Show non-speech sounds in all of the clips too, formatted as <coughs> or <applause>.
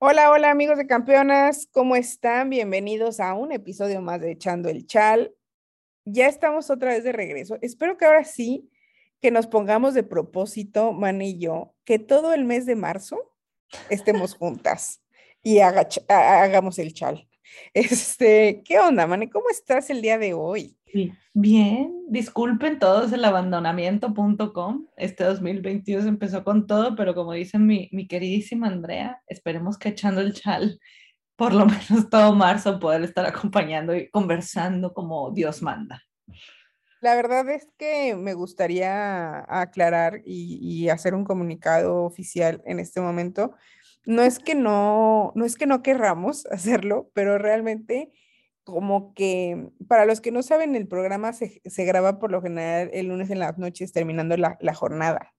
Hola, hola amigos de campeonas, ¿cómo están? Bienvenidos a un episodio más de Echando el Chal. Ya estamos otra vez de regreso. Espero que ahora sí que nos pongamos de propósito, Man y yo, que todo el mes de marzo estemos juntas y hagamos el chal. <laughs> Este, ¿qué onda, Mane? ¿Cómo estás el día de hoy? Bien, disculpen todos el abandonamiento.com. Este 2022 empezó con todo, pero como dice mi, mi queridísima Andrea, esperemos que echando el chal por lo <laughs> menos todo marzo poder estar acompañando y conversando como Dios manda. La verdad es que me gustaría aclarar y, y, hacer un comunicado oficial en este momento. No es que no, no es que no querramos <laughs> hacerlo, pero realmente como que, para los que no saben, el programa se, se graba por lo general el lunes en las noches terminando la, la jornada.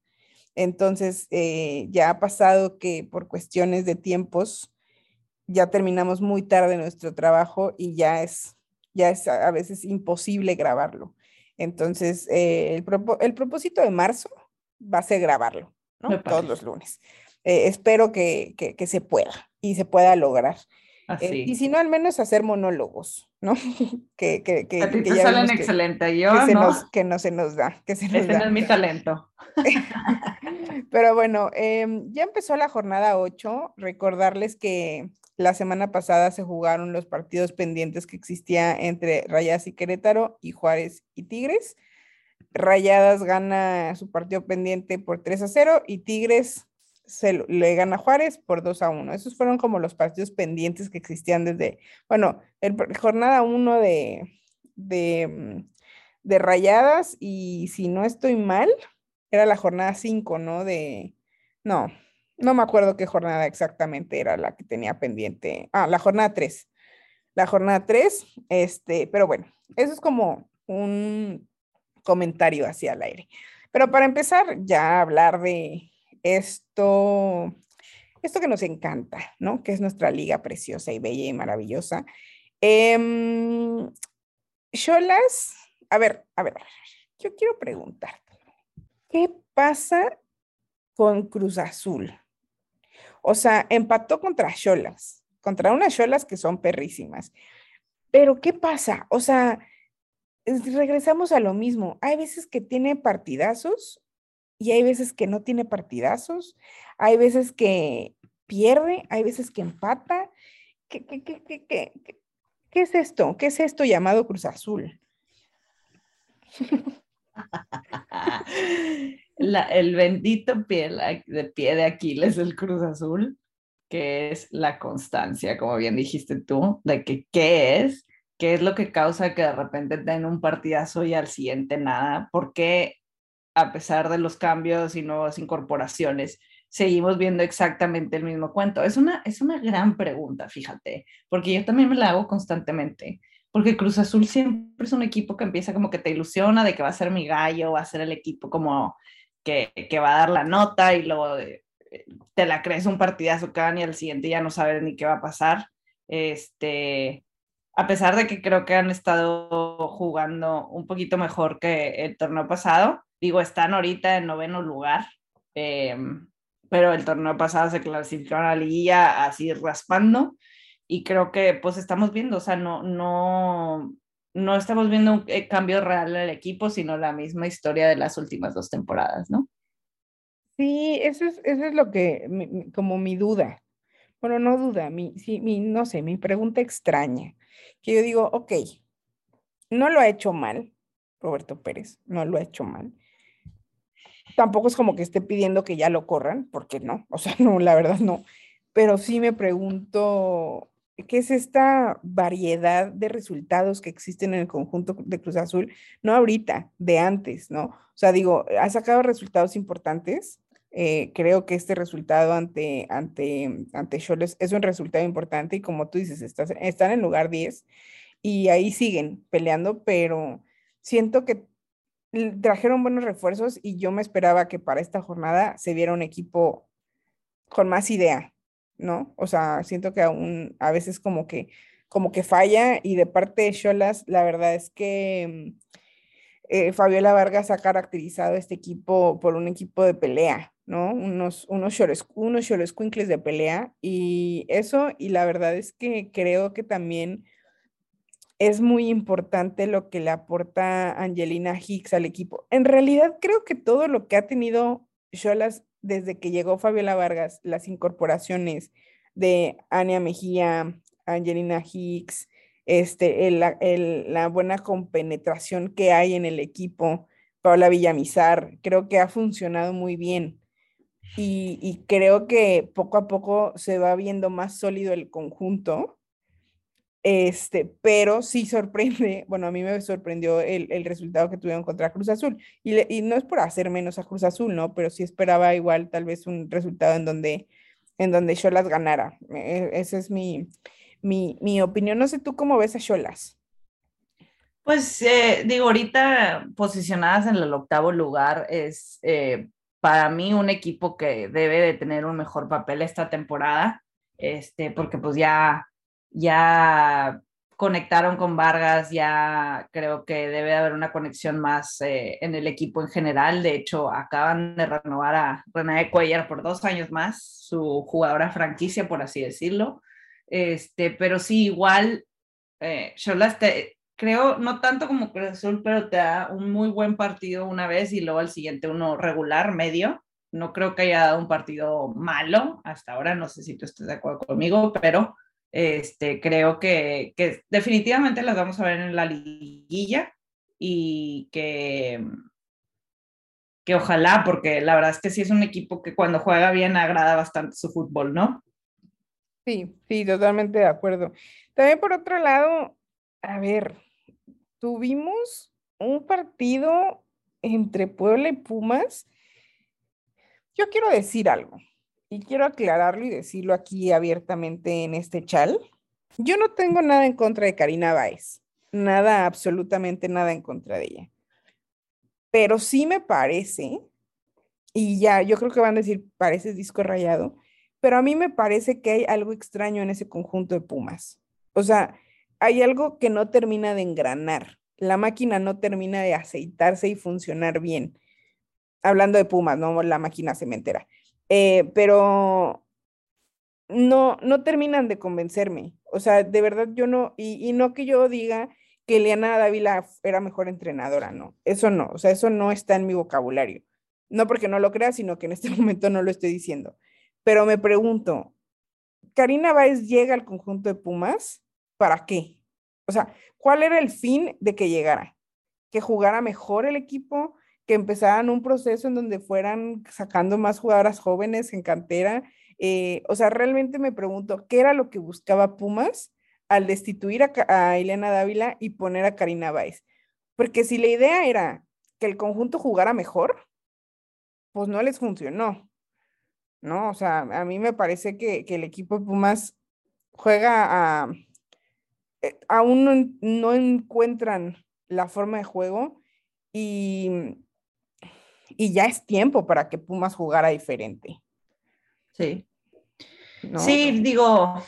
Entonces, eh, ya ha pasado que por cuestiones de tiempos, ya terminamos muy tarde nuestro trabajo y ya es, ya es a veces imposible grabarlo. Entonces, eh, el, el, propósito de marzo va a ser grabarlo, ¿no? Todos los lunes. Eh, espero que, que, que, se pueda y se pueda lograr. Eh, y si no, al menos hacer monólogos, ¿no? <laughs> que, que, que, A ti te salen excelente, yo que no. Nos, que no se nos da, que se nos Ese da. no es mi talento. <laughs> Pero bueno, eh, ya empezó la jornada 8. Recordarles que la semana pasada se jugaron los partidos pendientes que existía entre Rayadas y Querétaro y Juárez y Tigres. Rayadas gana su partido pendiente por 3 a 0 y Tigres se le gana Juárez por 2 a 1. Esos fueron como los partidos pendientes que existían desde, bueno, el, jornada 1 de, de, mm, de, Rayadas y si no estoy mal, era la jornada 5, ¿no? De, no, no me acuerdo qué jornada exactamente era la que tenía pendiente. Ah, la jornada 3. La jornada 3, este, pero bueno, eso es como un comentario hacia el aire. Pero para empezar ya hablar de esto, esto que nos encanta, ¿no? Que es nuestra liga preciosa y bella y maravillosa. Eh, Cholas, a ver, a ver, yo quiero preguntarte, ¿qué pasa con Cruz Azul? O sea, empató contra Cholas, contra unas Cholas que son perrísimas. Pero ¿qué pasa? O sea, regresamos a lo mismo. Hay veces que tiene partidazos y hay veces que no tiene partidazos, hay veces que pierde, hay veces que empata. ¿Qué, qué, qué, qué, qué, qué es esto? ¿Qué es esto llamado Cruz Azul? <laughs> El bendito pie de pie de Aquiles del Cruz Azul, que es la constancia, como bien dijiste tú, de que qué es, qué es lo que causa que de repente den un partidazo y al siguiente nada, porque a pesar de los cambios y nuevas incorporaciones, seguimos viendo exactamente el mismo cuento? Es una, es una gran pregunta, fíjate, porque yo también me la hago constantemente, porque Cruz Azul siempre es un equipo que empieza como que te ilusiona de que va a ser mi gallo, va a ser el equipo como que, que va a dar la nota y luego eh, te la crees un partidazo cada y al siguiente ya no sabes ni qué va a pasar. Este, a pesar de que creo que han estado jugando un poquito mejor que el torneo pasado, digo, están ahorita en noveno lugar, eh, pero el torneo pasado se clasificaron a la liguilla así raspando y creo que pues estamos viendo, o sea, no, no, no estamos viendo un eh, cambio real en el equipo, sino la misma historia de las últimas dos temporadas, ¿no? Sí, eso es, eso es lo que, como mi duda. Bueno, no duda, mi, sí, mi, no sé, mi pregunta extraña, que yo digo, ok, no lo ha hecho mal, Roberto Pérez, no lo ha hecho mal, tampoco es como que esté pidiendo que ya lo corran, porque no, o sea, <laughs> no, la verdad no, pero sí me pregunto, ¿qué es esta variedad de resultados que existen en el conjunto de Cruz Azul? No ahorita, de antes, ¿no? O sea, digo, ha sacado resultados importantes. Eh, creo que este resultado ante, ante, ante es un resultado importante y como tú dices, están en lugar 10 y ahí siguen peleando, pero siento que trajeron buenos refuerzos y yo me esperaba que para esta jornada se viera un equipo con más idea, ¿no? O sea, siento que aún a veces como que como que falla y de parte de Cholas, la verdad es que eh, Fabiola Vargas ha caracterizado este equipo por un equipo de pelea, ¿no? Unos, unos unos de pelea y eso, y la verdad es que creo que también es muy importante lo que le aporta Angelina Hicks al equipo. En realidad creo que todo lo que ha tenido Cholas desde que llegó Fabiola Vargas, las incorporaciones de Ania Mejía, Angelina Hicks, este, la buena compenetración que hay en el equipo, Paula Villamizar, creo que ha funcionado muy bien. Y, creo que poco a poco se va viendo más sólido el conjunto. Este, pero sí sorprende, <laughs> bueno, a mí me sorprendió el, resultado que tuvieron contra Cruz Azul. Y, no es por hacer menos a Cruz Azul, ¿no? Pero sí esperaba igual tal vez un resultado en donde, en donde ganara. E, esa es mi, mi, opinión. No sé tú cómo ves a Cholas. Pues eh, digo, ahorita posicionadas en el octavo lugar es eh, para mí un equipo que debe de tener un mejor papel esta temporada, este, porque pues ya, ya conectaron con Vargas, ya creo que debe haber una conexión más eh, en el equipo en general. De hecho, acaban de renovar a René Cuellar por dos años más, su jugadora franquicia, por así decirlo. Este, pero sí, igual, eh, las te, creo, no tanto como Cruz Azul, pero te da un muy buen partido una vez y luego al siguiente uno regular, medio. No creo que haya dado un partido malo hasta ahora, no sé si tú estás de acuerdo conmigo, pero este, creo que, definitivamente las vamos a ver en la liguilla y que, que ojalá, porque la verdad es que sí es un equipo que cuando juega bien agrada bastante su fútbol, ¿no? Sí, sí, totalmente de acuerdo. También por otro lado, a ver, tuvimos un partido entre Puebla y Pumas. Yo quiero decir algo y quiero aclararlo y decirlo aquí abiertamente en este chal. Yo no tengo nada en contra de Karina Báez, nada, absolutamente nada en contra de ella. Pero sí me parece, y ya, yo creo que van a decir, parece disco rayado, pero a mí me parece que hay algo extraño en ese conjunto de Pumas. O sea, hay algo que no termina de engranar. La máquina no termina de aceitarse y funcionar bien. Hablando de Pumas, no la máquina cementera. Eh, pero no, no terminan de convencerme. O sea, de verdad yo no, y, y no que yo diga que Eliana Dávila era mejor entrenadora, no, eso no, o sea, eso no está en mi vocabulario. No porque no lo crea, sino que en este <laughs> momento no lo estoy diciendo. Pero me pregunto, ¿Karina Báez llega al conjunto de Pumas ¿para qué? O sea, ¿cuál era el fin de que llegara? Que jugara mejor el equipo, que empezaran un proceso en donde fueran sacando más jugadoras jóvenes en cantera. Eh, o sea, realmente me pregunto, ¿qué era lo que buscaba Pumas al destituir a, Elena Dávila y poner a Karina Báez? Porque si la idea era que el conjunto jugara mejor, pues no les funcionó. ¿No? O sea, a mí me parece que, que el equipo de Pumas juega a, eh, aún no, encuentran la forma de juego y, y ya es tiempo para que Pumas jugara diferente. Sí. Sí, digo,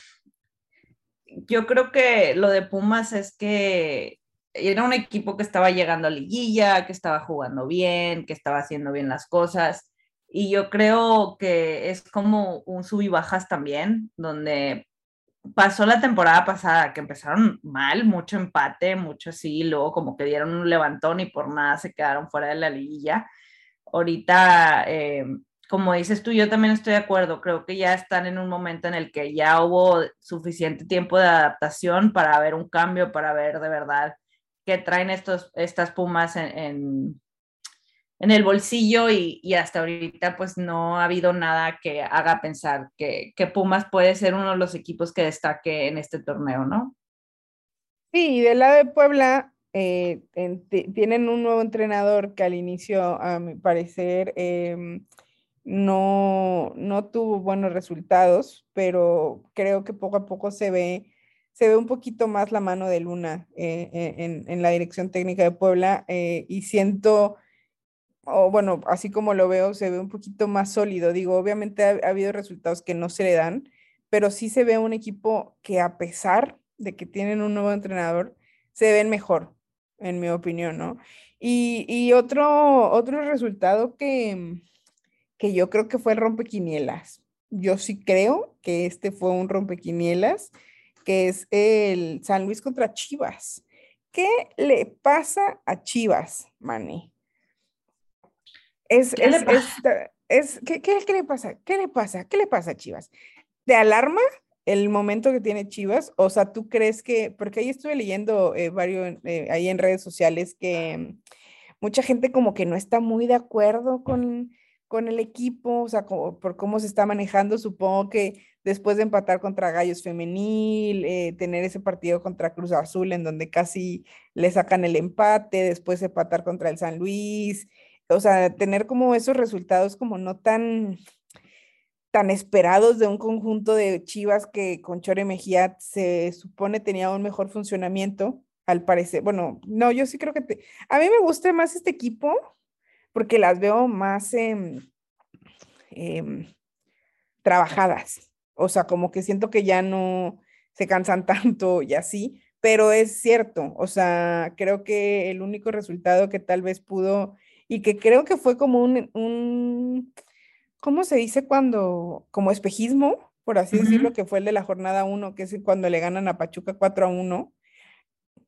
yo creo que lo de Pumas es que era un equipo que estaba llegando a liguilla, que estaba jugando bien, que estaba haciendo bien las cosas. Y yo creo que es como un sub y bajas también, donde pasó la temporada pasada, que empezaron mal, mucho empate, mucho así, luego como que dieron un levantón y por nada se quedaron fuera de la liguilla. Ahorita, eh, como dices tú, yo también estoy de acuerdo, creo que ya están en un momento en el que ya hubo suficiente tiempo de adaptación para ver un cambio, para ver de verdad qué traen estos, estas Pumas en en el bolsillo y, hasta ahorita pues no ha habido nada que haga pensar que, Pumas puede ser uno de los equipos que destaque en este torneo, ¿no? Sí, del lado de Puebla eh, tienen un nuevo entrenador que al inicio, a mi parecer, em, no, no tuvo buenos resultados, pero creo que poco a poco se ve, se ve un poquito más la mano de Luna eh, en, en, la dirección técnica de Puebla eh, y siento o bueno, así como lo veo, se ve un poquito más sólido. Digo, obviamente ha, habido resultados que no se le dan, pero sí se ve un equipo que a pesar de que tienen un nuevo entrenador, se ven mejor, en mi opinión, ¿no? Y, otro, otro resultado que, que yo creo que fue el rompequinielas. Yo sí creo que este fue un rompequinielas, que es el San Luis contra Chivas. ¿Qué le pasa a Chivas, Manny? Es, ¿Qué, es, es, ¿qué, qué, qué, le pasa? ¿Qué le pasa? ¿Qué le pasa a Chivas? ¿Te alarma el momento que tiene Chivas? O sea, ¿tú crees que, porque ahí estuve leyendo eh, varios, eh, ahí en redes sociales que mucha gente como que no está muy de acuerdo con, con el equipo, o sea, por cómo se está manejando, supongo que después de empatar contra Gallos Femenil, eh, tener ese partido contra Cruz Azul en donde casi le sacan el empate, después empatar contra el San Luis, o sea, tener como esos resultados como no tan tan esperados de un conjunto de Chivas que con Chore Mejía se supone tenía un mejor funcionamiento, al parecer. Bueno, no, yo sí creo que a mí me gusta más este equipo porque las veo más em, trabajadas. O sea, como que siento que ya no se cansan <laughs> tanto y así, pero es cierto. O sea, creo que el único resultado que tal vez pudo y que creo que fue como un ¿cómo se dice cuando, como espejismo, por así decirlo, que fue el de la jornada 1, que es cuando le ganan a Pachuca 4 a 1?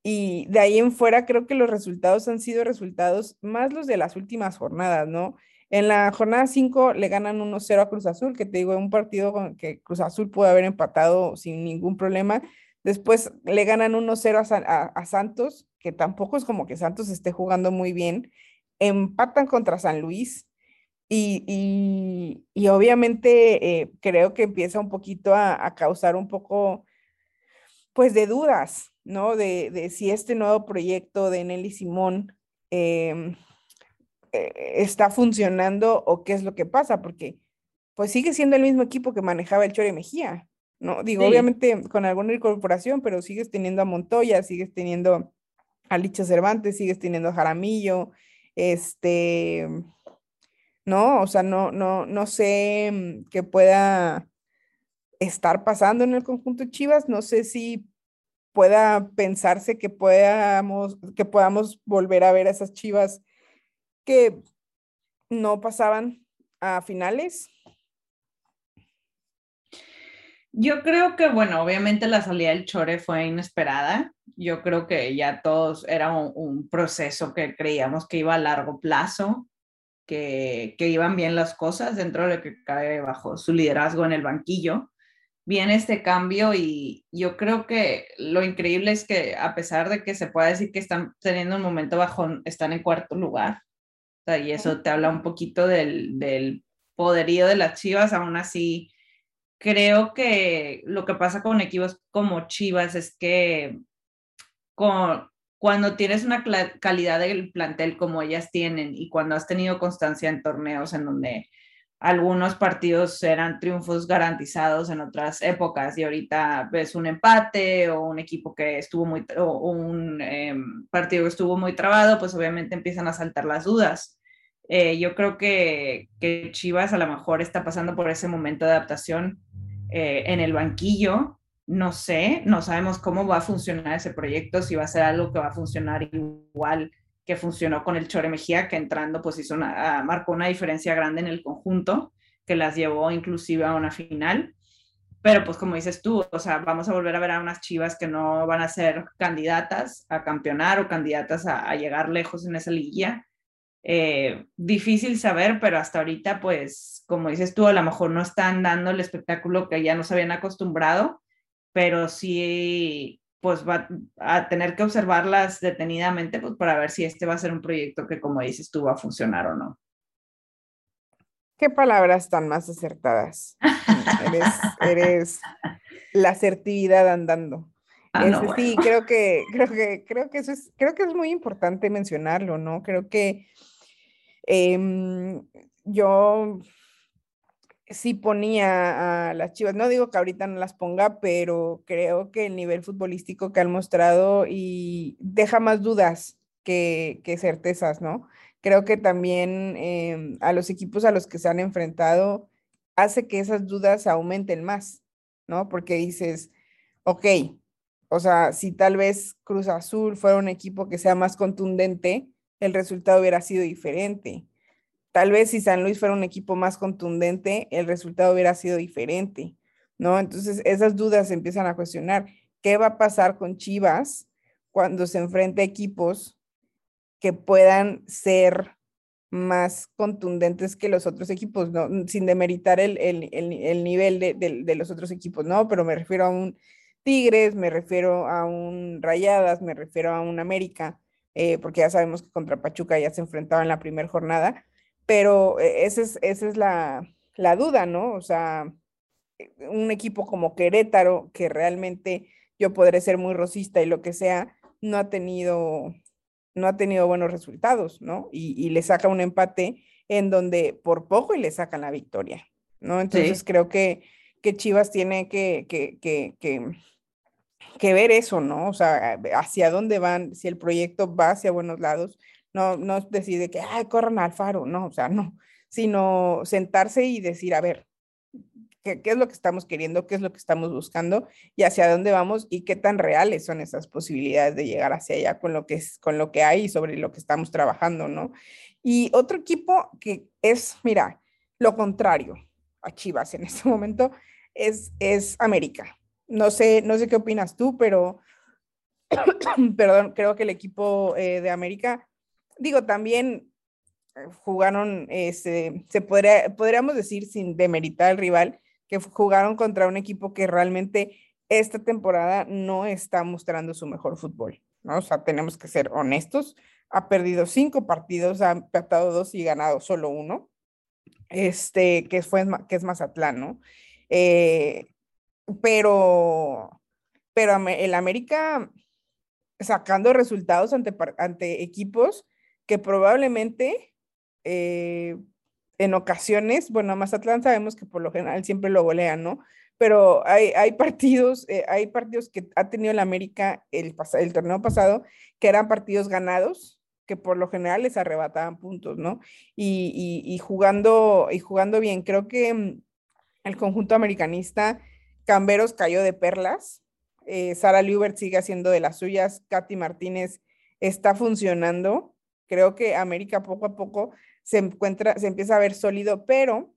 Y de ahí en fuera creo que los resultados han sido resultados más los de las últimas jornadas, ¿no? En la jornada 5 le ganan 1-0 a Cruz Azul, que te digo, un partido con que Cruz Azul pudo haber empatado sin ningún problema. Después le ganan 1-0 a, a, Santos, que tampoco es como que Santos esté jugando muy bien. Empatan contra San Luis. Y, y, obviamente eh, creo que empieza un poquito a, a causar un poco, pues, de dudas ¿no? De, de si este nuevo proyecto de Nelly Simón em, eh, está funcionando o qué es lo que pasa, porque pues sigue siendo el mismo equipo que manejaba el Chore Mejía, ¿no? Digo, obviamente con alguna incorporación, pero sigues teniendo a Montoya, sigues teniendo a Licha Cervantes, sigues teniendo a Jaramillo, este, no, o sea, no, no, no sé mm, qué pueda estar pasando en el conjunto Chivas, no sé si pueda pensarse que podamos, que podamos volver a ver a esas chivas que no pasaban a finales? Yo creo que, bueno, obviamente la salida del Chore fue inesperada. Yo creo que ya todos era un, proceso que creíamos que iba a largo plazo, que, iban bien las cosas dentro de lo que cae bajo su liderazgo en el banquillo viene este cambio y yo creo que lo increíble es que a pesar de que se pueda decir que están teniendo un momento bajón, están en cuarto lugar. y eso te habla un poquito del, del poderío de las Chivas, aún así creo que lo que pasa con equipos como Chivas es que con, cuando tienes una calidad del plantel como ellas tienen y cuando has tenido constancia en torneos en donde algunos partidos eran triunfos garantizados en otras épocas y ahorita ves un empate o un equipo que estuvo muy, o un em, partido que estuvo muy trabado, pues obviamente empiezan a saltar las dudas. Eh, yo creo que, que, Chivas a lo mejor está pasando por ese momento de adaptación eh, en el banquillo. No sé, no sabemos cómo va a funcionar ese proyecto, si va a ser algo que va a funcionar igual que funcionó con el Chore Mejía, que entrando pues hizo una, ah, marcó una diferencia grande en el conjunto, que las llevó inclusive a una final. Pero pues como dices tú, o sea, vamos a volver a ver a unas chivas que no van a ser candidatas a campeonar o candidatas a, llegar lejos en esa liguilla. Eh, difícil saber, pero hasta ahorita, pues, como dices tú, a lo mejor no están dando el espectáculo que ya nos habían acostumbrado, pero sí pues va a tener que observarlas detenidamente pues para ver si este va a ser un proyecto que como dices tú va a funcionar o no. ¿Qué palabras tan más acertadas? eres, <laughs> la asertividad andando. Ah, sí, creo que, creo que, creo que eso es, creo que es muy importante mencionarlo, ¿no? Creo que em, yo sí ponía a las Chivas, no digo que ahorita no las ponga, pero creo que el nivel futbolístico que han mostrado y deja más dudas que, certezas, ¿no? Creo que también em, a los equipos a los que se han enfrentado hace que esas dudas aumenten más, ¿no? Porque dices, ok, o sea, si tal vez Cruz Azul fuera un equipo que sea más contundente, el resultado hubiera sido diferente tal vez si San Luis fuera un equipo más contundente, el resultado hubiera sido diferente, ¿no? Entonces esas dudas se empiezan a cuestionar. ¿Qué va a pasar con Chivas cuando se enfrente a equipos que puedan ser más contundentes que los otros equipos. Sin demeritar el, el, nivel de, de, los otros equipos, ¿no? Pero me refiero a un Tigres, me refiero a un Rayadas, me refiero a un América, eh, porque ya sabemos que contra Pachuca ya se enfrentaba en la primera jornada, pero eh, esa es, esa es la, la duda, ¿no? O sea, eh, un equipo como Querétaro, que realmente yo podré ser muy rosista y lo que sea, no ha tenido no ha tenido buenos resultados, ¿no? Y, le saca un empate en donde por poco y le sacan la victoria, ¿no? Entonces creo que, que Chivas tiene que, que, que, que, ver eso, ¿no? O sea, hacia dónde van, si el proyecto va hacia buenos lados, no, no decide que, ay, corran al faro, no, o sea, no, sino sentarse y decir, a ver, qué, es lo que estamos queriendo, qué es lo que estamos buscando y hacia dónde vamos y qué tan reales son esas posibilidades de llegar hacia allá con lo que, es, con lo que hay y sobre lo que estamos trabajando, ¿no? Y otro equipo que es, mira, lo contrario a Chivas en <laughs> este momento es, es América. No sé, no sé qué opinas tú, pero, <coughs> perdón, creo que el equipo eh, de América, digo, también eh, jugaron, este, se podría, podríamos decir sin demeritar al rival, que jugaron contra un equipo que realmente esta temporada no está mostrando su mejor fútbol, ¿no? O sea, tenemos que ser honestos. Ha perdido cinco partidos, ha empatado dos y ganado solo uno, este, que, fue, que es Mazatlán, ¿no? Eh, pero, pero el América sacando resultados ante, ante equipos que probablemente eh, en ocasiones, bueno, Mazatlán sabemos que por lo general siempre lo golean, ¿no? Pero hay, hay partidos, eh, hay partidos que ha tenido el América el, el torneo pasado que eran partidos ganados, que por lo general les arrebataban puntos, ¿no? Y, y, jugando, y jugando bien, creo que mm, el conjunto americanista, Camberos cayó de perlas, eh, Sara Liubert sigue haciendo de las suyas, Katy Martínez está funcionando, creo que América poco a poco se encuentra, se empieza a ver sólido, pero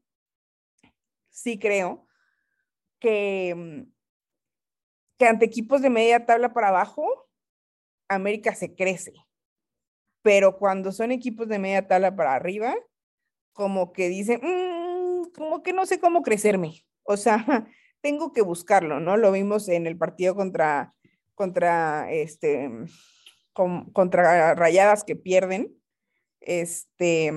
sí creo que, mm, que ante equipos de media tabla para abajo, América se crece. Pero cuando son equipos de media tabla para arriba, como que dicen, mm, como que no sé cómo crecerme. O sea, <laughs> tengo que buscarlo, ¿no? Lo vimos en el partido contra, contra, este, contra Rayadas que pierden, este,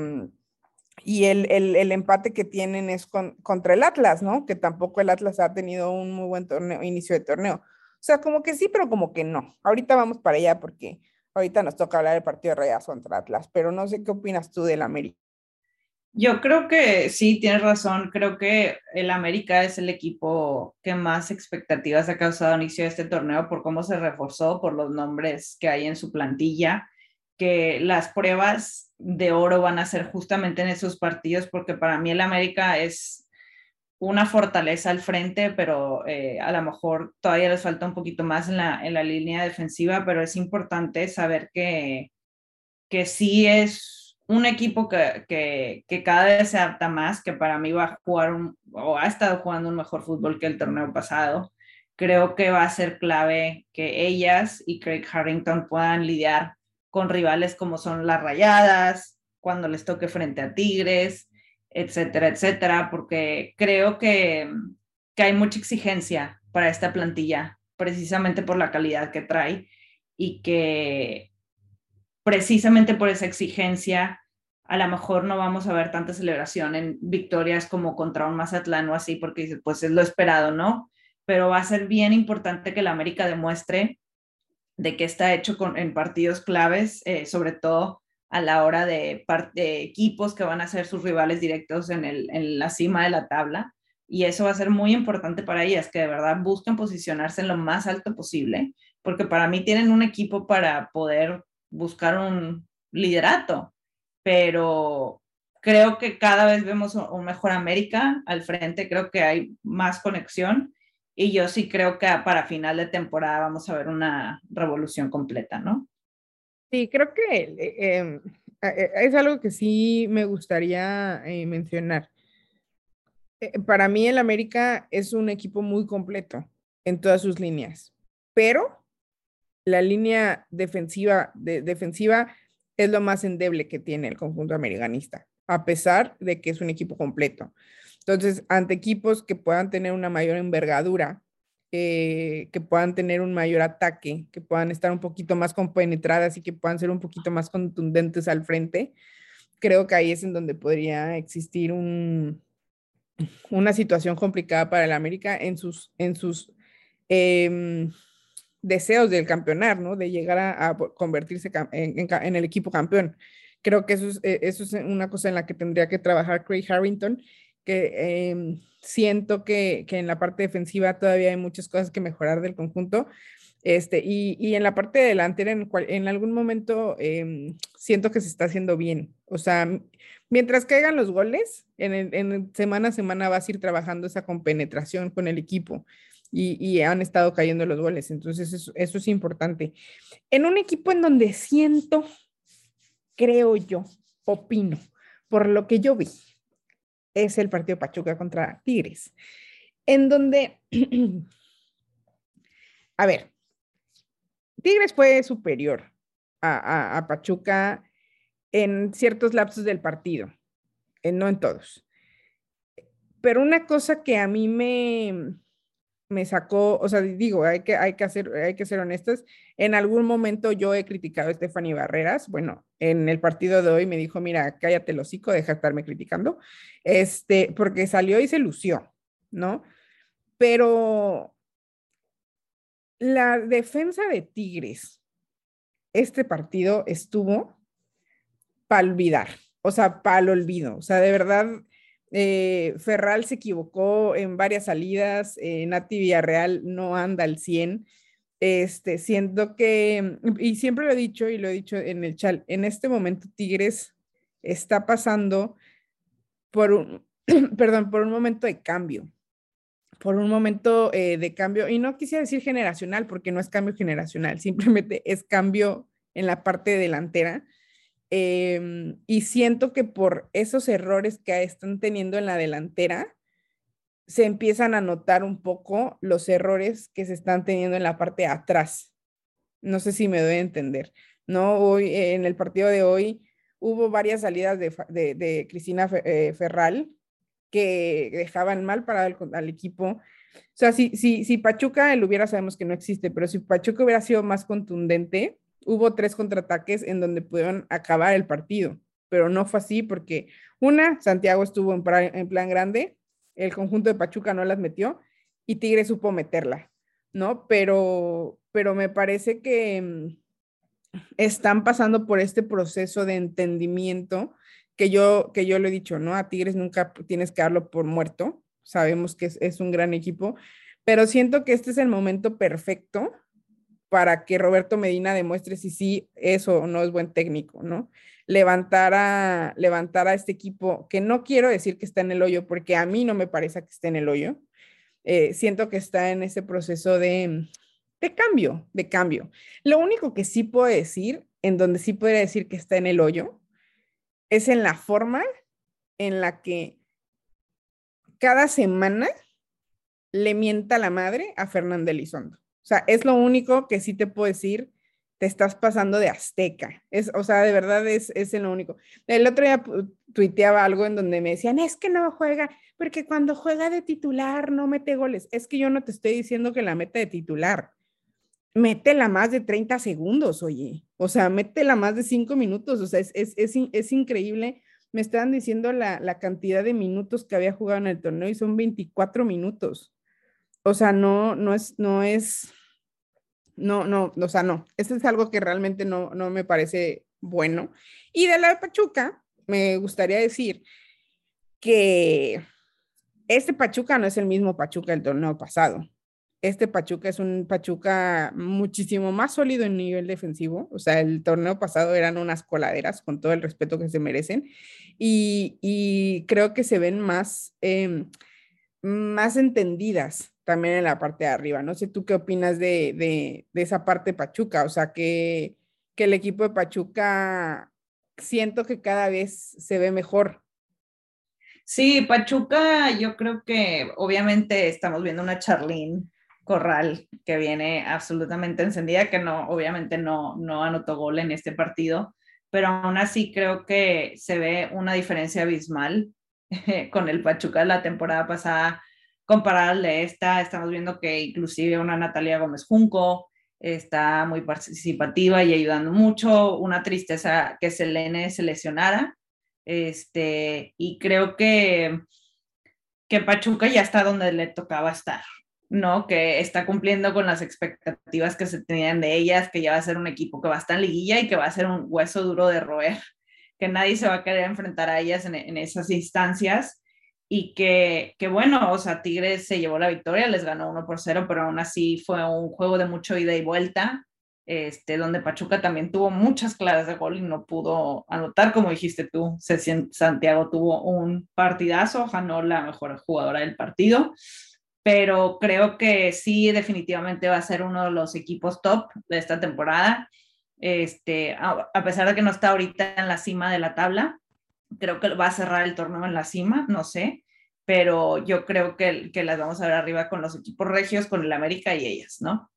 y el, el, el empate que tienen es con, contra el Atlas, ¿no? Que tampoco el Atlas ha tenido un muy buen torneo, inicio de torneo. O sea, como que sí, pero como que no. Ahorita vamos para allá porque ahorita nos toca hablar del partido de Reyes contra Atlas, pero no sé qué opinas tú del América. Yo creo que sí, tienes razón. Creo que el América es el equipo que más expectativas ha causado inicio de este torneo por cómo se reforzó, por los nombres que hay en su plantilla, que las pruebas de oro van a ser justamente en esos partidos, porque para mí el América es una fortaleza al frente, pero eh, a lo mejor todavía les falta un poquito más en la, en la línea defensiva, pero es importante saber que, que sí es un equipo que, que, que, cada vez se adapta más, que para mí va a jugar o ha estado jugando un mejor fútbol que el torneo pasado. Creo que va a ser clave que ellas y Craig Harrington puedan lidiar con rivales como son las Rayadas, cuando les toque frente a Tigres, etcétera, etcétera, porque creo que, que hay mucha exigencia para esta plantilla, precisamente por la calidad que trae y que precisamente por esa exigencia a lo mejor no vamos a ver tanta celebración en victorias como contra un Mazatlán o así, porque pues es lo esperado, ¿no? Pero va a ser bien importante que la América demuestre de que está hecho con, en partidos claves, eh, sobre todo a la hora de, equipos que van a ser sus rivales directos en, el, en la cima de la tabla. Y eso va a ser muy importante para ellas, que de verdad busquen posicionarse en lo más alto posible, porque para mí tienen un equipo para poder buscar un liderato, pero creo que cada vez vemos un mejor América al frente, creo que hay más conexión y yo sí creo que para final de temporada vamos a ver una revolución completa, ¿no? Sí, creo que em, eh, es algo que sí me gustaría eh, mencionar. Eh, para mí el América es un equipo muy completo en todas sus líneas, pero la línea defensiva, defensiva es lo más endeble que tiene el conjunto americanista, a pesar de que es un equipo completo. Entonces, ante equipos que puedan tener una mayor envergadura, eh, que puedan tener un mayor ataque, que puedan estar un poquito más compenetradas y que puedan ser un poquito más contundentes al frente, creo que ahí es en donde podría existir un, una situación complicada para el América en sus, en sus em, deseos del campeonar, ¿no? De llegar a, convertirse en, el equipo campeón. Creo que eso es, eh, eso es una cosa en la que tendría que trabajar Craig Harrington, que em, siento que, en la parte defensiva todavía hay muchas cosas que mejorar del conjunto. Este, y, en la parte delantera, en, algún momento em, siento que se está haciendo bien. O sea, mientras caigan los goles, en semana a semana vas a ir trabajando esa compenetración con el equipo y, han estado cayendo los goles. Entonces, eso, es importante. En un equipo en donde siento, creo yo, opino, por lo que yo vi, es el partido Pachuca contra Tigres, en donde, <clears throat> a ver, Tigres fue superior a, a, Pachuca en ciertos lapsos del partido, no en todos. Pero una cosa que a mí me, me sacó, o sea, digo, hay que, hay que, hacer, hay que ser honestos. En algún momento yo he criticado a Stephanie Barreras. Bueno, en el partido de hoy me dijo, mira, cállate el hocico, deja de estarme criticando. Este, porque salió y se lució, ¿no? Pero la defensa de Tigres, este partido estuvo para olvidar, o sea, para el olvido. O sea, de verdad, eh, Ferral se equivocó en varias salidas, eh, Nati Villarreal no anda al 100. Este, siento que, y siempre lo he dicho y lo he dicho en el chat, en este momento Tigres está pasando por un, <clears throat> perdón, por un momento de cambio, por un momento eh, de cambio, y no quisiera decir generacional, porque no es cambio generacional, simplemente es cambio en la parte delantera Em, y siento que por esos errores que están teniendo en la delantera, se empiezan a notar un poco los errores que se están teniendo en la parte atrás. No sé si me doy a entender. ¿no? Hoy, en el partido de hoy, hubo varias salidas de, de, Cristina eh, Ferral que dejaban mal para el, al equipo. O sea, si, si, si Pachuca, el hubiera, sabemos que no existe, pero si Pachuca hubiera sido más contundente, hubo tres contraataques en donde pudieron acabar el partido, pero no fue así porque una, Santiago estuvo en, plan grande, el conjunto de Pachuca no las metió y Tigre supo meterla, ¿no? Pero, pero me parece que mm, están pasando por este proceso de entendimiento que yo, que yo lo he dicho, ¿no? A Tigres nunca tienes que darlo por muerto, sabemos que es, es un gran equipo, pero siento que este es el momento perfecto para que Roberto Medina demuestre si sí es o no es buen técnico, ¿no? Levantar a, levantar a este equipo, que no quiero decir que está en el hoyo, porque a mí no me parece que esté en el hoyo. Eh, siento que está en ese proceso de, de cambio, de cambio. Lo único que sí puedo decir, en donde sí podría decir que está en el hoyo, es en la forma en la que cada semana le mienta la madre a Fernanda Elizondo. Sea, es lo único que sí te puedo decir, te estás pasando de azteca. Es, o sea, de verdad es, es lo único. El otro día tuiteaba algo en donde me decían, es que no juega, porque cuando juega de titular no mete goles. Es que yo no te estoy diciendo que la meta de titular. Métela más de 30 segundos, oye. O sea, métela más de 5 minutos. O sea, es, es, es, es increíble. Me estaban diciendo la, la cantidad de minutos que había jugado en el torneo y son 24 minutos. O sea, no, no es, no es, no, no, o sea, no. Esto es algo que realmente no, no me parece bueno. Y de la Pachuca, me gustaría decir que este Pachuca no es el mismo Pachuca del torneo pasado. Este Pachuca es un Pachuca muchísimo más sólido en nivel defensivo. O sea, el torneo pasado eran unas coladeras con todo el respeto que se merecen. Y, creo que se ven más, em, más entendidas también en la parte de arriba. No sé tú qué opinas de, esa parte Pachuca, o sea, que, que, el equipo de Pachuca siento que cada vez se ve mejor. Sí, Pachuca, yo creo que obviamente estamos viendo una Charlín Corral que viene absolutamente encendida, que no, obviamente no, no anotó gol en este partido, pero aún así creo que se ve una diferencia abismal <laughs> con el Pachuca la temporada pasada comparable a esta. Estamos viendo que inclusive una Natalia Gómez Junco está muy participativa y ayudando mucho. Una tristeza que Selene se lesionara. Este, y creo que, que Pachuca ya está donde le tocaba estar. ¿no? Que está cumpliendo con las expectativas que se tenían de ellas, que ya va a ser un equipo que va a estar en liguilla y que va a ser un hueso duro de roer, que nadie se va a querer enfrentar a ellas en, esas instancias y que, que, bueno, o sea, Tigres se llevó la victoria, les ganó 1 por 0, pero aún así fue un juego de mucho ida y vuelta, este, donde Pachuca también tuvo muchas claras de gol y no pudo anotar, como dijiste tú, Santiago tuvo un partidazo, ganó la mejor jugadora del partido, pero creo que sí, definitivamente va a ser uno de los equipos top de esta temporada. Este, a, pesar de que no está ahorita en la cima de la tabla, creo que va a cerrar el torneo en la cima, no sé, pero yo creo que, que las vamos a ver arriba con los equipos regios, con el América y ellas, ¿no?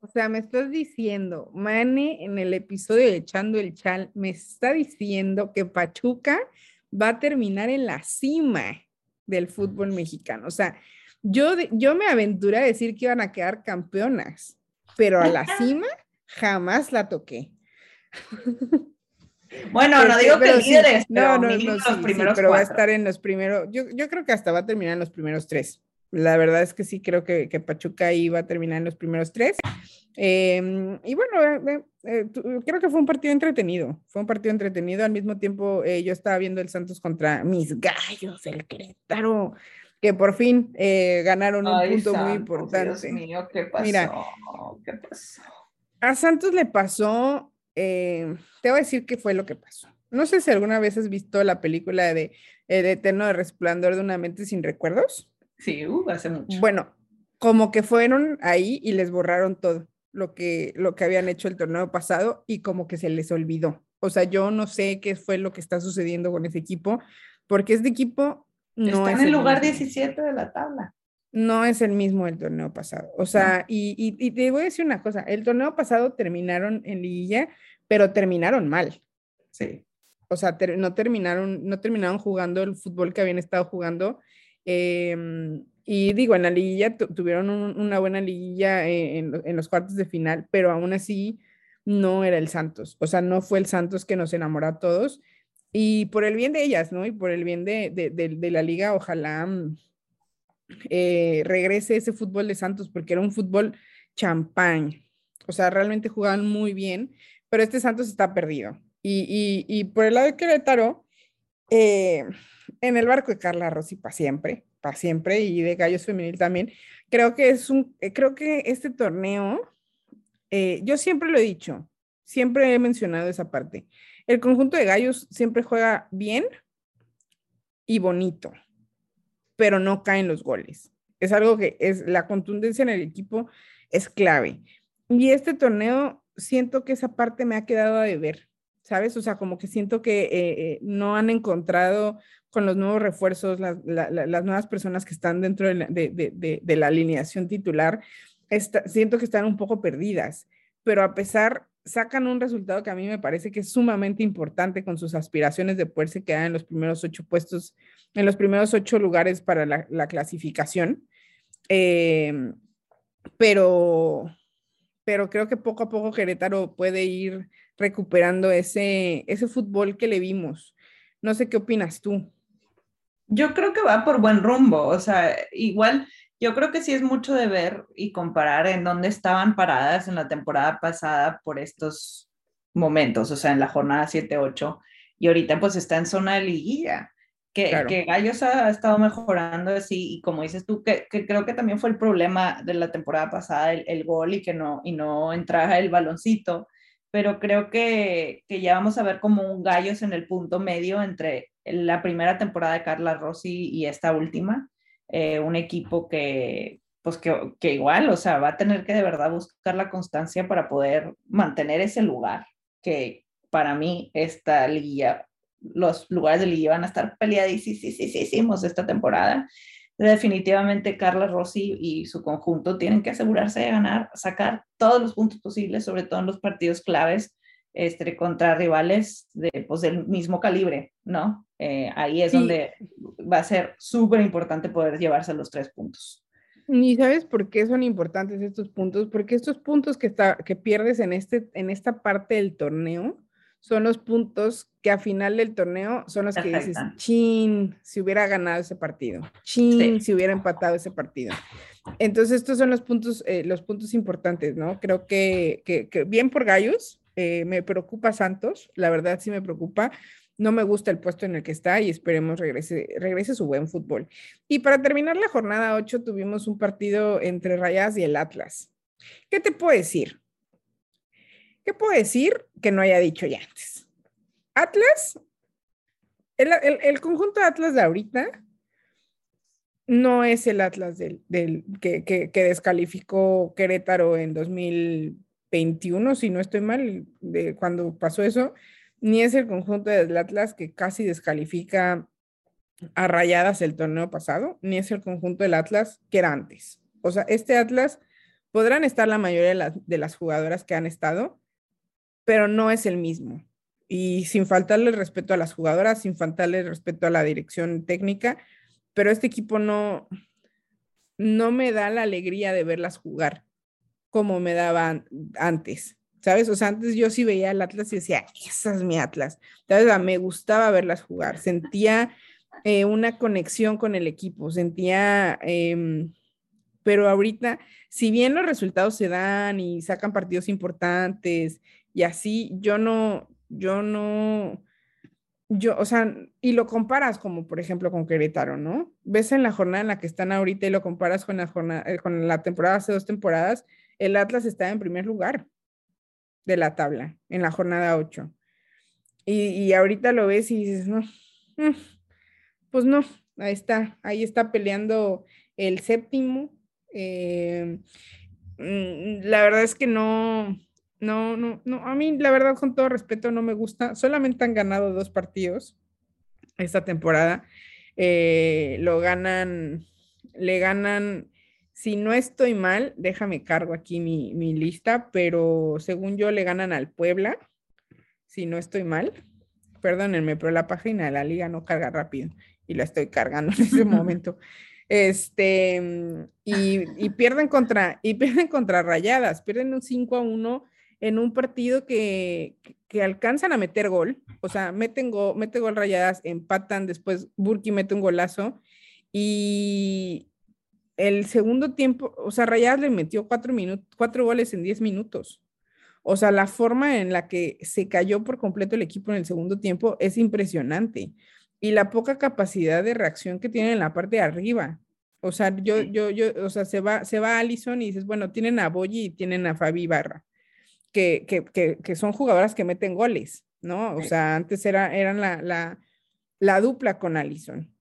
O sea, me estás diciendo, Mane en el episodio de Echando el Chal, me está diciendo que Pachuca va a terminar en la cima del fútbol mexicano. O sea, yo, yo me aventuré a decir que iban a quedar campeonas, pero a la <laughs> cima jamás la toqué. <laughs> Bueno, no digo que líderes, no, no, no, los primeros pero va a estar en los primeros, yo, yo creo que hasta va a terminar en los primeros tres. La verdad es que sí, creo que, que Pachuca iba a terminar en los primeros tres. Em, y bueno, eh, eh, eh, creo que fue un partido entretenido, fue un partido entretenido. Al mismo tiempo, yo estaba viendo el Santos contra mis gallos, el Querétaro que por fin eh, ganaron un punto muy importante. Dios mío, ¿qué pasó? Mira, ¿qué pasó? A Santos le pasó, eh, te voy a decir qué fue lo que pasó. No sé si alguna vez has visto la película de, eh, de Eterno de Resplandor de una mente sin recuerdos. Sí, uh, hace mucho. Bueno, como que fueron ahí y les borraron todo lo que, lo que habían hecho el torneo pasado y como que se les olvidó. O sea, yo no sé qué fue lo que está sucediendo con ese equipo, porque este equipo Está en el lugar 17 de la tabla. No es el mismo del torneo pasado. O sea, y, y, te voy a decir una cosa, el torneo pasado terminaron en liguilla, pero terminaron mal. Sí. O sea, no, terminaron, no terminaron jugando el fútbol que habían estado jugando. Em, y digo, en la liguilla tuvieron una buena liguilla en, en, los cuartos de final, pero aún así no era el Santos. O sea, no fue el Santos que nos enamoró a todos y por el bien de ellas, ¿no? Y por el bien de, de, la liga, ojalá mm, eh, regrese ese fútbol de Santos, porque era un fútbol champán. O sea, realmente jugaban muy bien, pero este Santos está perdido. Y, y, por el lado de Querétaro, eh, en el barco de Carla Rossi para siempre, para siempre, y de Gallos Femenil también, creo que es un, eh, creo que este torneo, yo siempre lo he dicho, siempre he mencionado esa parte el conjunto de gallos siempre juega bien y bonito, pero no caen los goles. Es algo que es la contundencia en el equipo es clave. Y este torneo siento que esa parte me ha quedado a deber, ¿sabes? O sea, como que siento que eh, eh, no han encontrado con los nuevos refuerzos, las, nuevas personas que están dentro de la, alineación titular, siento que están un poco perdidas, pero a pesar sacan un resultado que a mí me parece que es sumamente importante con sus aspiraciones de poderse quedar en los primeros ocho puestos, en los primeros ocho lugares para la, clasificación. Eh, pero, pero creo que poco a poco Querétaro puede ir recuperando ese, ese fútbol que le vimos. No sé qué opinas tú. Yo creo que va por buen rumbo, o sea, igual yo creo que sí es mucho de ver y comparar en dónde estaban paradas en la temporada pasada por estos momentos, o sea, en la jornada 7-8, y ahorita pues está en zona de liguilla. Que, que Gallos ha, estado mejorando así, y como dices tú, que, que, creo que también fue el problema de la temporada pasada, el, el gol y que no, y no entraba el baloncito, pero creo que, que ya vamos a ver como un Gallos en el punto medio entre la primera temporada de Carla Rossi y esta última eh, un equipo que, pues que, que, igual, o sea, va a tener que de verdad buscar la constancia para poder mantener ese lugar, que para mí esta liguilla, los lugares de liguilla van a estar peleadísimos esta temporada. Definitivamente Carla Rossi y su conjunto tienen que asegurarse de ganar, sacar todos los puntos posibles, sobre todo en los partidos claves este, contra rivales de, pues, del mismo calibre, ¿no? Eh, ahí es donde va a ser súper importante poder llevarse los tres puntos. ¿Y sabes por qué son importantes estos puntos? Porque estos puntos que, está, que pierdes en, este, en esta parte del torneo son los puntos que a final del torneo son los que dices, chin, si hubiera ganado ese partido, chin, si hubiera empatado ese partido. Entonces, estos son los puntos, eh, los puntos importantes, ¿no? Creo que, que, que bien por Gallos, eh, me preocupa Santos, la verdad sí me preocupa. No me gusta el puesto en el que está y esperemos regrese, regrese su buen fútbol. Y para terminar la jornada 8 tuvimos un partido entre Rayas y el Atlas. ¿Qué te puedo decir? ¿Qué puedo decir que no haya dicho ya antes? Atlas, el, conjunto de Atlas de ahorita no es el Atlas del, que, que, que, descalificó Querétaro en 2000, 21, si no estoy mal, de cuando pasó eso, ni es el conjunto del Atlas que casi descalifica a rayadas el torneo pasado, ni es el conjunto del Atlas que era antes. O sea, este Atlas podrán estar la mayoría de, las jugadoras que han estado, pero no es el mismo. Y sin faltarle respeto a las jugadoras, sin faltarle respeto a la dirección técnica, pero este equipo no, no me da la alegría de verlas jugar como me daban antes, ¿sabes? O sea, antes yo sí veía al Atlas y decía, esa es mi Atlas, ¿sabes? Me gustaba verlas jugar, sentía eh, una conexión con el equipo, sentía, em, pero ahorita, si bien los resultados se dan y sacan partidos importantes y así, yo no, yo no, yo, o sea, y lo comparas como por ejemplo con Querétaro, ¿no? Ves en la jornada en la que están ahorita y lo comparas con la jornada, eh, con la temporada hace dos temporadas el Atlas está en primer lugar de la tabla en la jornada 8. Y, ahorita lo ves y dices, no, pues no, ahí está, ahí está peleando el séptimo. Eh, mm, la verdad es que no, no, no, no, a mí la verdad con todo respeto no me gusta, solamente han ganado dos partidos esta temporada, eh, lo ganan, le ganan si no estoy mal, déjame cargo aquí mi, lista, pero según yo le ganan al Puebla, si no estoy mal. Perdónenme, pero la página de la liga no carga rápido y la estoy cargando en ese <laughs> momento. Este, y, pierden contra, y pierden contra Rayadas, pierden un 5 a 1 en un partido que, que alcanzan a meter gol, o sea, meten, go, mete gol Rayadas, empatan, después Burki mete un golazo y, el segundo tiempo, o sea, Rayas le metió cuatro, minutos, cuatro goles en diez minutos. O sea, la forma en la que se cayó por completo el equipo en el segundo tiempo es impresionante. Y la poca capacidad de reacción que tienen en la parte de arriba. O sea, yo, yo, yo, o sea, se va, se va Allison y dices, bueno, tienen a Boyi y tienen a Fabi Barra, que, que, que, son jugadoras que meten goles, ¿no? O sea, antes era, eran la, la, la dupla con Allison.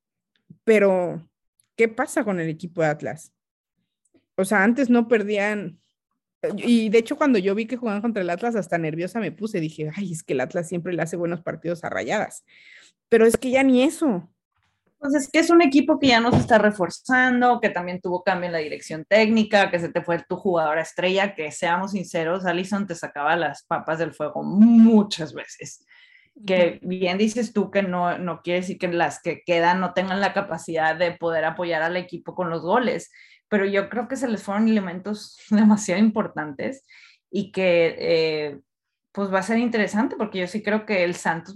Pero ¿qué pasa con el equipo de Atlas? O sea, antes no perdían. Y de hecho, cuando yo vi que jugaban contra el Atlas, hasta nerviosa me puse. Dije, ay, es que el Atlas siempre le hace buenos partidos a rayadas. Pero es que ya ni eso. Pues es que es un equipo que ya no se está reforzando, que también tuvo cambio en la dirección técnica, que se te fue tu jugadora estrella, que seamos sinceros, Alison te sacaba las papas del fuego muchas veces que bien dices tú que no, no quiere decir que las que quedan no tengan la capacidad de poder apoyar al equipo con los goles, pero yo creo que se les fueron elementos <laughs> demasiado importantes y que eh, pues va a ser interesante porque yo sí creo que el Santos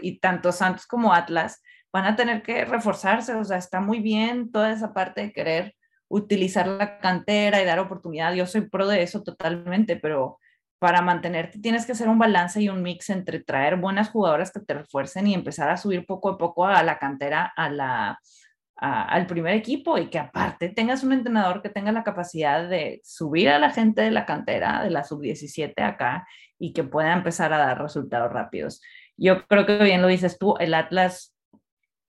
y tanto Santos como Atlas van a tener que reforzarse, o sea, está muy bien toda esa parte de querer utilizar la cantera y dar oportunidad, yo soy pro de eso totalmente, pero para mantenerte tienes que hacer un balance y un mix entre traer buenas jugadoras que te refuercen y empezar a subir poco a poco a la cantera, a la, al primer equipo y que aparte tengas un entrenador que tenga la capacidad de subir a la gente de la cantera, de la sub-17 acá y que pueda empezar a dar resultados rápidos. Yo creo que bien lo dices tú, el Atlas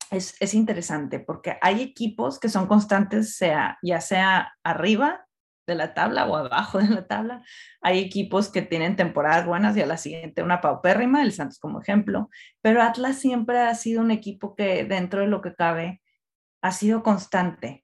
es, es interesante porque hay equipos que son constantes, sea, ya sea arriba de la tabla o abajo de la tabla. Hay equipos que tienen temporadas buenas y a la siguiente una paupérrima, el Santos como ejemplo, pero Atlas siempre ha sido un equipo que dentro de lo que cabe ha sido constante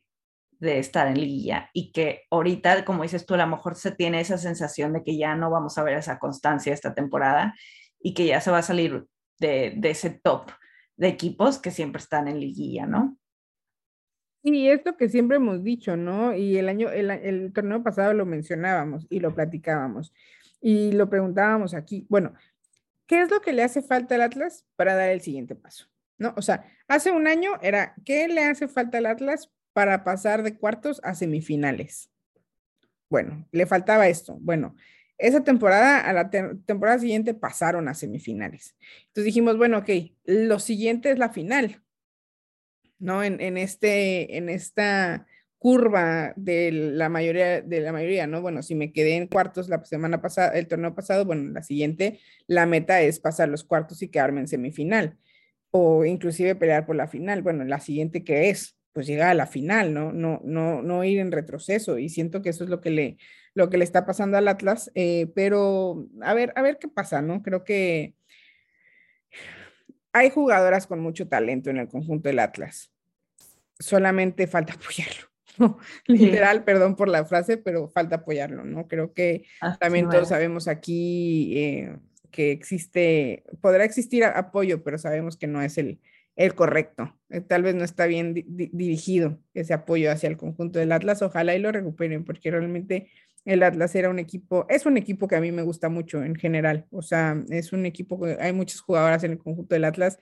de estar en liguilla y que ahorita, como dices tú, a lo mejor se tiene esa sensación de que ya no vamos a ver esa constancia esta temporada y que ya se va a salir de, de ese top de equipos que siempre están en liguilla, ¿no? Sí, es lo que siempre hemos dicho, ¿no? Y el año, el, torneo pasado lo mencionábamos y lo platicábamos y lo preguntábamos aquí. Bueno, ¿qué es lo que le hace falta al Atlas para dar el siguiente paso? ¿No? O sea, hace un año era, ¿qué le hace falta al Atlas para pasar de cuartos a semifinales? Bueno, le faltaba esto. Bueno, esa temporada, a la temporada siguiente pasaron a semifinales. Entonces dijimos, bueno, ok, lo siguiente es la final. ¿No? En, en, este, en esta curva de la mayoría, de la mayoría, ¿no? Bueno, si me quedé en cuartos la semana pasada, el torneo pasado, bueno, la siguiente, la meta es pasar los cuartos y quedarme en semifinal, o inclusive pelear por la final. Bueno, la siguiente que es, pues llegar a la final, ¿no? No, no, no ir en retroceso, y siento que eso es lo que le, lo que le está pasando al Atlas, eh, pero a ver, a ver qué pasa, ¿no? Creo que hay jugadoras con mucho talento en el conjunto del Atlas. Solamente falta <laughs> apoyarlo. Literal, perdón por la frase, pero falta apoyarlo, ¿no? Creo que también todos sabemos aquí eh, que existe, podrá existir apoyo, pero sabemos que no es el, el correcto. Eh, tal vez no está bien dirigido ese apoyo hacia el conjunto del Atlas. Ojalá y lo recuperen, porque realmente el Atlas era un equipo, es un equipo que a mí me gusta mucho en general. O sea, es un equipo que hay muchas jugadoras en el conjunto del Atlas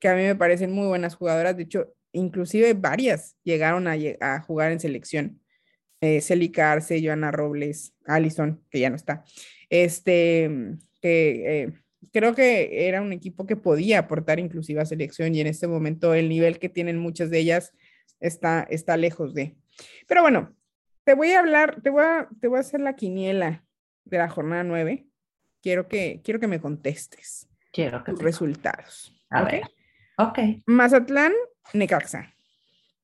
que a mí me parecen muy buenas jugadoras. De hecho, inclusive varias llegaron a, jugar en selección. Eh, Celica Arce, Joana Robles, Allison, que ya no está. Este, que eh, creo que era un equipo que podía aportar inclusive a selección y en este momento el nivel que tienen muchas de ellas está, está lejos de. Pero bueno, te voy a hablar, te voy a, te voy a hacer la quiniela de la jornada 9. Quiero que, quiero que me contestes. Quiero que tus resultados. A ver. Ok. Mazatlán, Necaxa.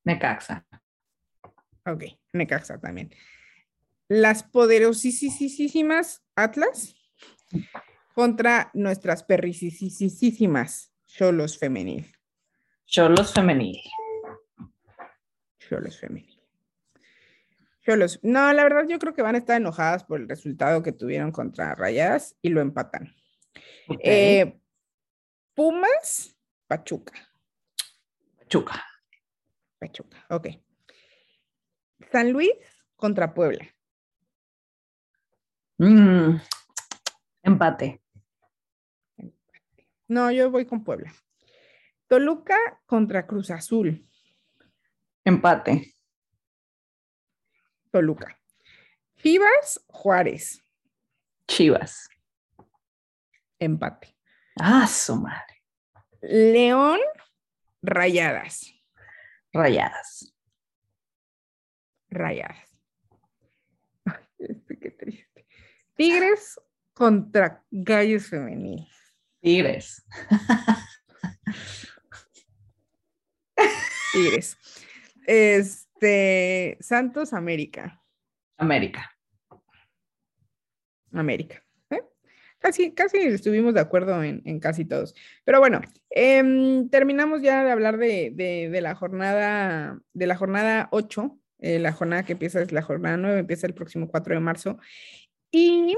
Necaxa. Ok, Necaxa también. Las poderosísimas Atlas contra nuestras perricisísimas Cholos femenil. Cholos femenil. Cholos femenil. No, la verdad yo creo que van a estar enojadas por el resultado que tuvieron contra Rayadas y lo empatan. Eh, Pumas, Pachuca. Pachuca. Pachuca, ok. San Luis contra Puebla. Mm, empate. No, yo voy con Puebla. Toluca contra Cruz Azul. Empate. Toluca. Chivas, Juárez. Chivas. Empate. Ah, su madre. León, Rayadas. Rayadas. Rayadas. <laughs> Este, qué triste. Tigres contra Gallos Femenil. Tigres. Tigres. Es, este, Santos, América. América. América. ¿eh? Casi, casi estuvimos de acuerdo en, casi todos. Pero bueno, em, terminamos ya de hablar de, la jornada, de la jornada 8. Eh, la jornada que empieza es la jornada 9, empieza el próximo 4 de marzo. Y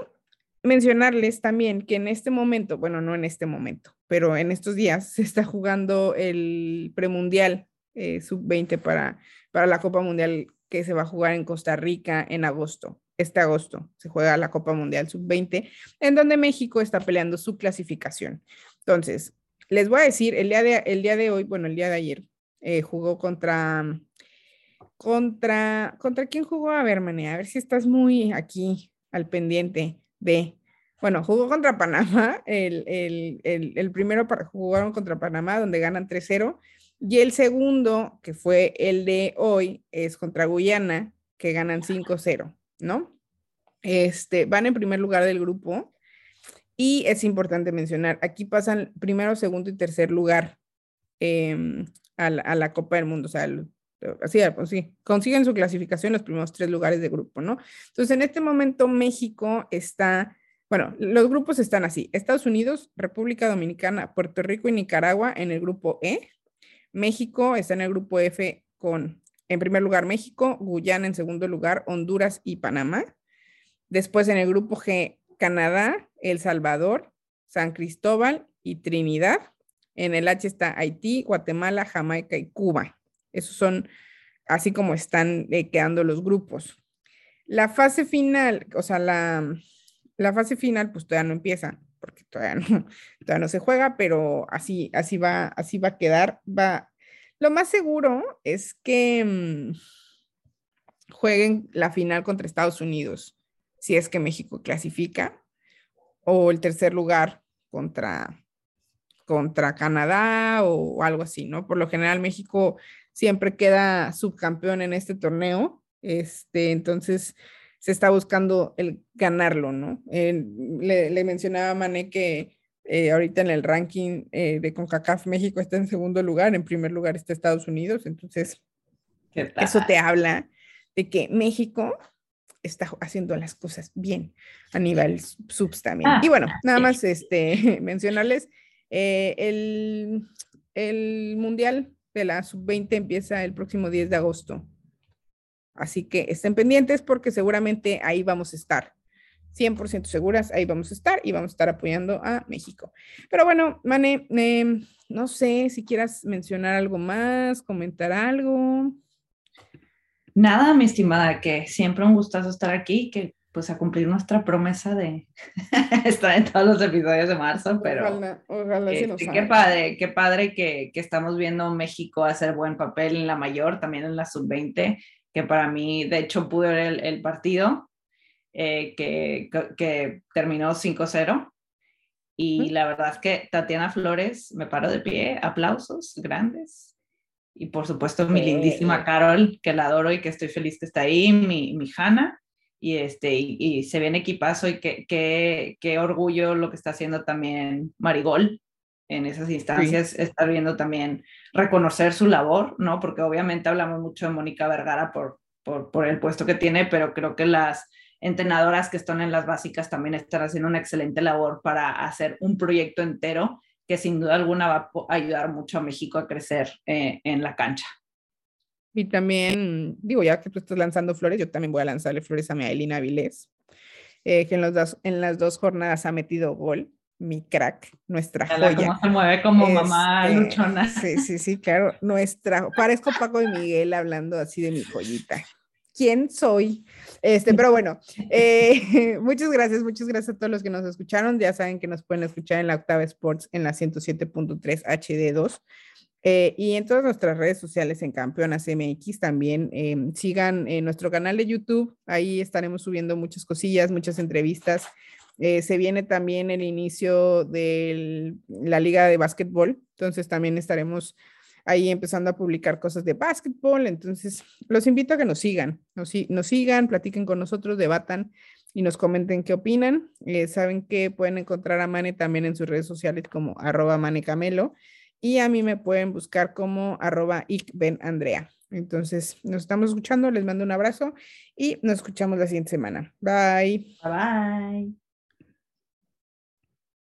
mencionarles también que en este momento, bueno, no en este momento, pero en estos días se está jugando el premundial eh, sub-20 para para la Copa Mundial que se va a jugar en Costa Rica en agosto. Este agosto se juega la Copa Mundial Sub-20, en donde México está peleando su clasificación. Entonces, les voy a decir, el día de, el día de hoy, bueno, el día de ayer, eh, jugó contra, contra, ¿contra quién jugó? A ver, Mané, a ver si estás muy aquí al pendiente de, bueno, jugó contra Panamá, el, el, el, el primero para, jugaron contra Panamá, donde ganan 3-0, y el segundo, que fue el de hoy, es contra Guyana, que ganan 5-0, ¿no? Este, van en primer lugar del grupo. Y es importante mencionar, aquí pasan primero, segundo y tercer lugar em, a, la, Copa del Mundo. O sea, así, pues sí, consiguen su clasificación en los primeros tres lugares de grupo, ¿no? Entonces, en este momento México está, bueno, los grupos están así, Estados Unidos, República Dominicana, Puerto Rico y Nicaragua en el grupo E, México está en el grupo F con, en primer lugar, México, Guyana en segundo lugar, Honduras y Panamá. Después en el grupo G, Canadá, El Salvador, San Cristóbal y Trinidad. En el H está Haití, Guatemala, Jamaica y Cuba. Esos son así como están eh, quedando los grupos. La fase final, o sea, la, la, fase final, pues todavía no empieza, porque todavía no, <laughs> todavía no se juega, pero así, así, va, así va a quedar. Va. Lo más seguro es que mm, jueguen la final contra Estados Unidos, si es que México clasifica, o el tercer lugar contra, contra Canadá o algo así, ¿no? Por lo general México siempre queda subcampeón en este torneo, este, entonces se está buscando el ganarlo, ¿no? Eh, le, mencionaba a Mané que eh, ahorita en el ranking eh, de CONCACAF México está en segundo lugar, en primer lugar está Estados Unidos, entonces eso te habla de que México está haciendo las cosas bien a nivel subs también. Ah, y bueno, nada más este, <laughs> mencionarles, el, el Mundial de la sub-20 empieza el próximo 10 de agosto. Así que estén pendientes porque seguramente ahí vamos a estar. 100% seguras, ahí vamos a estar y vamos a estar apoyando a México. Pero bueno, Mane, em, no sé si quieras mencionar algo más, comentar algo. Nada, mi estimada, que siempre un gustazo estar aquí, que pues a cumplir nuestra promesa de <laughs> estar en todos los episodios de marzo, pero ojalá, ojalá este, qué padre, qué padre que, que, estamos viendo México hacer buen papel en la mayor, también en la sub-20, que para mí, de hecho, pude ver el, el partido eh, que, que, terminó 5-0. Y la verdad es que Tatiana Flores, me paro de pie, aplausos grandes. Y por supuesto mi lindísima Carol, que la adoro y que estoy feliz que está ahí, mi, mi Hanna y, este, y, se viene equipazo y qué, qué, qué, orgullo lo que está haciendo también Marigol en esas instancias, estar viendo también reconocer su labor, ¿no? Porque obviamente hablamos mucho de Mónica Vergara por, por, por, el puesto que tiene, pero creo que las entrenadoras que están en las básicas también están haciendo una excelente labor para hacer un proyecto entero que sin duda alguna va a ayudar mucho a México a crecer eh, en la cancha. Y también, digo, ya que tú estás lanzando flores, yo también voy a lanzarle flores a mi Ailina Vilés, eh, que en, los dos, en las dos jornadas ha metido gol, mi crack, nuestra joya. Cómo se mueve como mamá este, luchona. Sí, sí, sí, claro, nuestra, parezco Paco de Miguel hablando así de mi joyita. ¿Quién soy? Este, pero bueno, eh, <laughs> muchas gracias, muchas gracias a todos los que nos escucharon. Ya saben que nos pueden escuchar en la Octava Sports en la 107.3 HD2 eh, y en todas nuestras redes sociales en Campeonas MX también em, sigan en nuestro canal de YouTube, ahí estaremos subiendo muchas cosillas, muchas entrevistas. Eh, se viene también el inicio de la liga de básquetbol, entonces también estaremos ahí empezando a publicar cosas de básquetbol, entonces los invito a que nos sigan, nos, sigan, platiquen con nosotros, debatan y nos comenten qué opinan. Eh, saben que pueden encontrar a Mane también en sus redes sociales como arroba manecamelo y a mí me pueden buscar como arroba Andrea. Entonces, nos estamos escuchando, les mando un abrazo y nos escuchamos la siguiente semana. Bye. Bye.